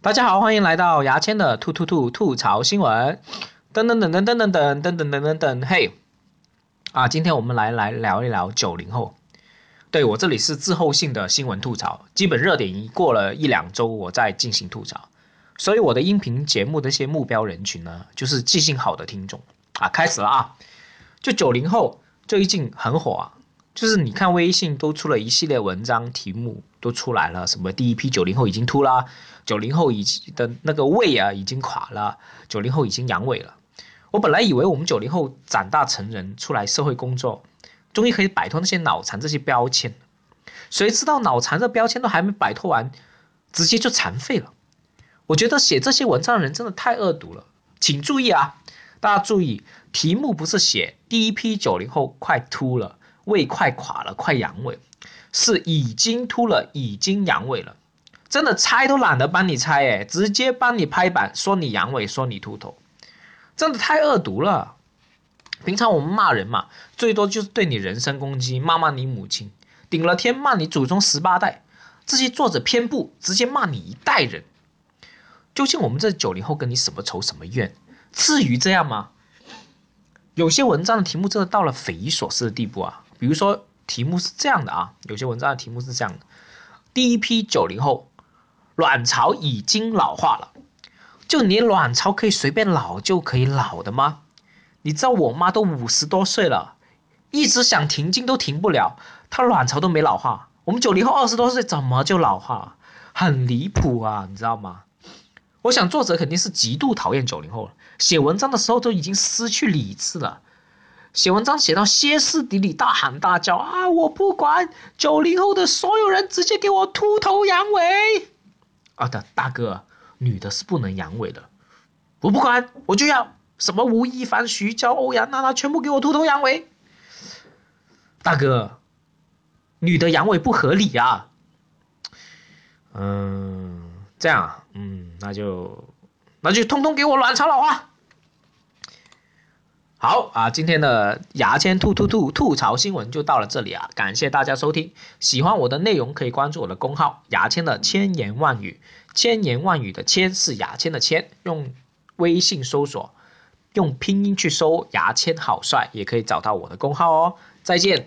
大家好，欢迎来到牙签的吐吐吐吐槽新闻。噔噔噔噔噔噔噔噔噔噔噔，嘿！啊，今天我们来来聊一聊九零后。对我这里是滞后性的新闻吐槽，基本热点一过了一两周，我再进行吐槽。所以我的音频节目的一些目标人群呢，就是记性好的听众啊。开始了啊！就九零后最近很火啊，就是你看微信都出了一系列文章，题目都出来了，什么第一批九零后已经秃啦，九零后已经的那个胃啊已经垮了，九零后已经阳痿了。我本来以为我们九零后长大成人出来社会工作。终于可以摆脱那些脑残这些标签，谁知道脑残这标签都还没摆脱完，直接就残废了。我觉得写这些文章的人真的太恶毒了，请注意啊，大家注意，题目不是写第一批九零后快秃了，胃快垮了，快阳痿，是已经秃了，已经阳痿了。真的猜都懒得帮你猜，哎，直接帮你拍板说你阳痿，说你秃头，真的太恶毒了。平常我们骂人嘛，最多就是对你人身攻击，骂骂你母亲，顶了天骂你祖宗十八代。这些作者偏不，直接骂你一代人。究竟我们这九零后跟你什么仇什么怨？至于这样吗？有些文章的题目真的到了匪夷所思的地步啊！比如说题目是这样的啊，有些文章的题目是这样的：第一批九零后，卵巢已经老化了。就你卵巢可以随便老就可以老的吗？你知道我妈都五十多岁了，一直想停经都停不了，她卵巢都没老化。我们九零后二十多岁怎么就老化了？很离谱啊，你知道吗？我想作者肯定是极度讨厌九零后了，写文章的时候都已经失去理智了，写文章写到歇斯底里，大喊大叫啊！我不管九零后的所有人，直接给我秃头阳痿！啊的大哥，女的是不能阳痿的，我不管，我就要。什么吴亦凡、徐娇、欧阳娜娜，全部给我秃头阳痿！大哥，女的阳痿不合理啊。嗯，这样，嗯，那就那就通通给我卵巢老化。好啊，今天的牙签吐吐吐吐槽新闻就到了这里啊，感谢大家收听。喜欢我的内容可以关注我的公号“牙签的千言万语”，千言万语的千是牙签的千，用微信搜索。用拼音去搜“牙签好帅”，也可以找到我的公号哦。再见。